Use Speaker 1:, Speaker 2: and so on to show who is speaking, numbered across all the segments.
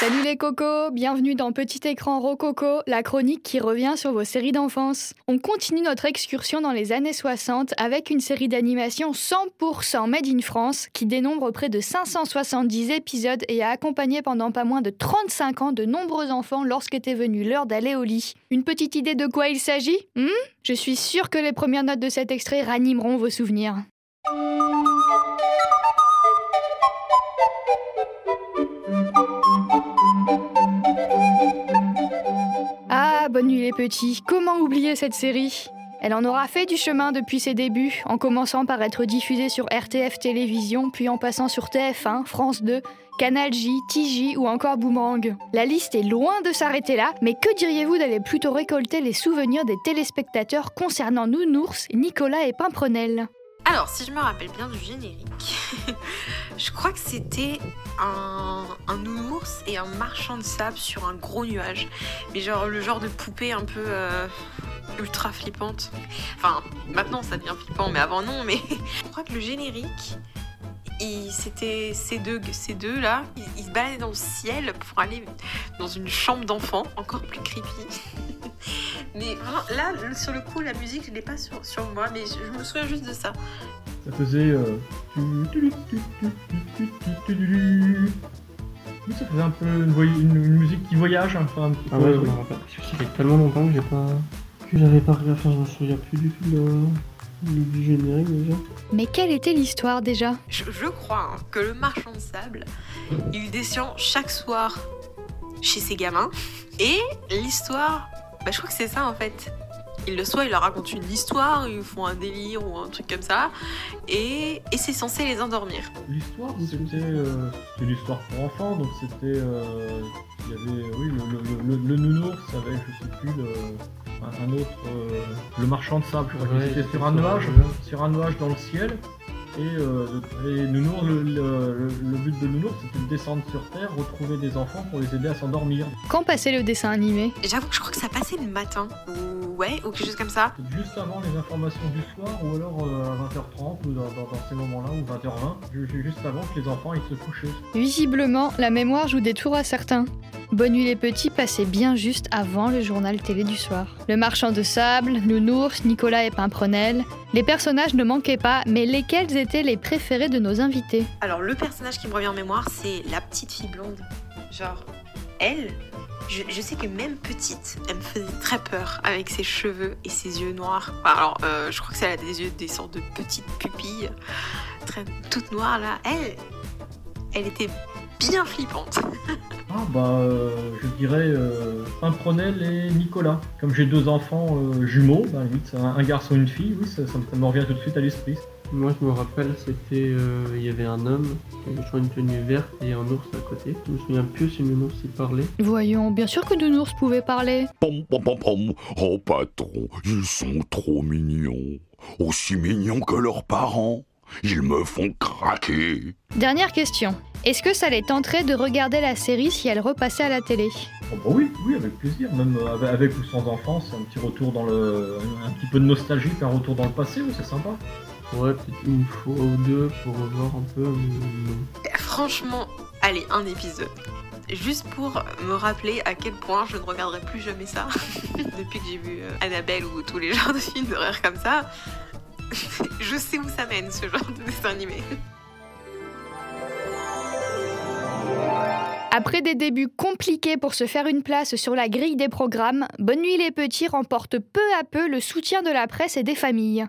Speaker 1: Salut les cocos, bienvenue dans Petit écran Rococo, la chronique qui revient sur vos séries d'enfance. On continue notre excursion dans les années 60 avec une série d'animation 100% made in France qui dénombre près de 570 épisodes et a accompagné pendant pas moins de 35 ans de nombreux enfants lorsqu'était venue l'heure d'aller au lit. Une petite idée de quoi il s'agit hmm? Je suis sûre que les premières notes de cet extrait ranimeront vos souvenirs. Comment oublier cette série? Elle en aura fait du chemin depuis ses débuts, en commençant par être diffusée sur RTF Télévision, puis en passant sur TF1, France 2, Canal J, TJ ou encore Boomerang. La liste est loin de s'arrêter là, mais que diriez-vous d'aller plutôt récolter les souvenirs des téléspectateurs concernant Nounours, Nicolas et Pimprenel?
Speaker 2: Alors, si je me rappelle bien du générique, je crois que c'était un, nounours et un marchand de sable sur un gros nuage. Mais genre le genre de poupée un peu euh, ultra flippante. Enfin, maintenant ça devient flippant, mais avant non. Mais je crois que le générique, c'était ces deux, là, ils, se baladaient dans le ciel pour aller dans une chambre d'enfant, encore plus creepy. Mais là, sur le coup, la musique, je l'ai pas sur, moi, mais je, me souviens juste de ça.
Speaker 3: Ça faisait. Euh... Ça faisait un peu une, une, musique qui voyage, enfin un petit
Speaker 4: ah peu. Ouais, je me rappelle. Ça fait tellement longtemps que j'ai pas. que j'avais pas regardé, enfin, je me souviens plus du tout de... du générique déjà.
Speaker 1: Mais quelle était l'histoire déjà?
Speaker 2: Je, je, crois hein, que le marchand de sable, il descend chaque soir chez ses gamins. Et l'histoire bah, je crois que c'est ça en fait. Ils le soient, ils leur racontent une histoire, ils font un délire ou un truc comme ça, et, et c'est censé les endormir.
Speaker 3: L'histoire, c'était euh, une histoire pour enfants, donc c'était. Euh, il y avait, oui, le, le, le, le, nounours avec, je sais plus, un, un, autre. Euh, le marchand de sable, je crois ouais, c'était sur un nuage, sur un nuage dans le ciel. Et, euh, et Nounours, le, le, le, but de Nounours, c'était de descendre sur Terre, retrouver des enfants pour les aider à s'endormir.
Speaker 1: Quand passait le dessin animé?
Speaker 2: J'avoue que je crois que ça passait le matin, ou ouais, ou quelque chose comme ça.
Speaker 3: Juste avant les informations du soir, ou alors euh, à 20h30, ou dans, dans, dans ces moments-là, ou 20h20, juste avant que les enfants ils se couchaient.
Speaker 1: Visiblement, la mémoire joue des tours à certains. Bonne nuit les petits passait bien juste avant le journal télé du soir. Le marchand de sable, Nounours, Nicolas et Pimprenel, les personnages ne manquaient pas, mais lesquels étaient les préférés de nos invités
Speaker 2: Alors le personnage qui me revient en mémoire, c'est la petite fille blonde. Genre, elle, je, sais que même petite, elle me faisait très peur avec ses cheveux et ses yeux noirs. Alors, euh, je crois que elle a des yeux, des sortes de petites pupilles, très, toutes noires là. Elle, elle était bien flippante.
Speaker 3: ah bah euh, je dirais euh, Pimprenel et Nicolas. Comme j'ai deux enfants euh, jumeaux, bah, limite, un, un, garçon et une fille, oui, ça, ça, ça me revient tout de suite à l'esprit.
Speaker 4: Moi je me rappelle, c'était euh, il y avait un homme qui avait une tenue verte et un ours à côté. Je me souviens plus si Nounours y parlait.
Speaker 1: Voyons, bien sûr que Nounours pouvait parler.
Speaker 5: Pom, pom, pom, pom. Oh patron, ils sont trop mignons. Aussi mignons que leurs parents. Ils me font craquer.
Speaker 1: Dernière question. Est-ce que ça les tenterait de regarder la série si elle repassait à la télé?
Speaker 3: Oh bah Oui, oui, avec plaisir. Même avec ou sans enfant, c'est un petit retour dans le. un petit peu de nostalgie, un retour dans le passé, oui, c'est sympa.
Speaker 4: Ouais, peut-être une fois ou deux pour revoir un peu. Mais...
Speaker 2: Franchement, allez, un épisode. Juste pour me rappeler à quel point je ne regarderai plus jamais ça. Depuis que j'ai vu Annabelle ou tous les genres de films d'horreur comme ça, je sais où ça mène ce genre de dessin animé.
Speaker 1: Après des débuts compliqués pour se faire une place sur la grille des programmes, Bonne Nuit les Petits remporte peu à peu le soutien de la presse et des familles.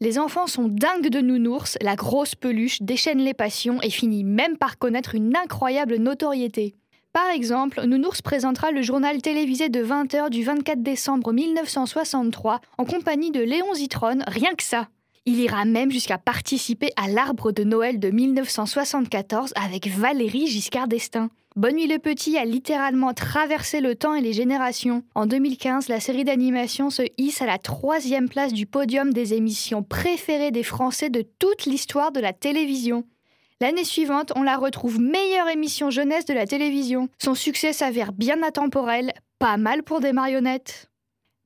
Speaker 1: Les enfants sont dingues de nounours, la grosse peluche déchaîne les passions et finit même par connaître une incroyable notoriété. Par exemple, Nounours présentera le journal télévisé de 20h du 24 décembre 1963 en compagnie de Léon Zitron, rien que ça. Il ira même jusqu'à participer à l'arbre de Noël de 1974 avec Valérie Giscard d'Estaing. Bonne nuit le petit a littéralement traversé le temps et les générations. En 2015, la série d'animation se hisse à la troisième place du podium des émissions préférées des Français de toute l'histoire de la télévision. L'année suivante, on la retrouve meilleure émission jeunesse de la télévision. Son succès s'avère bien intemporel, pas mal pour des marionnettes.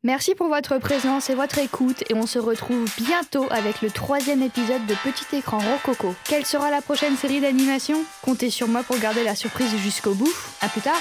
Speaker 1: Merci pour votre présence et votre écoute et on se retrouve bientôt avec le troisième épisode de Petit écran Rococo. Quelle sera la prochaine série d'animation? Comptez sur moi pour garder la surprise jusqu'au bout. À plus tard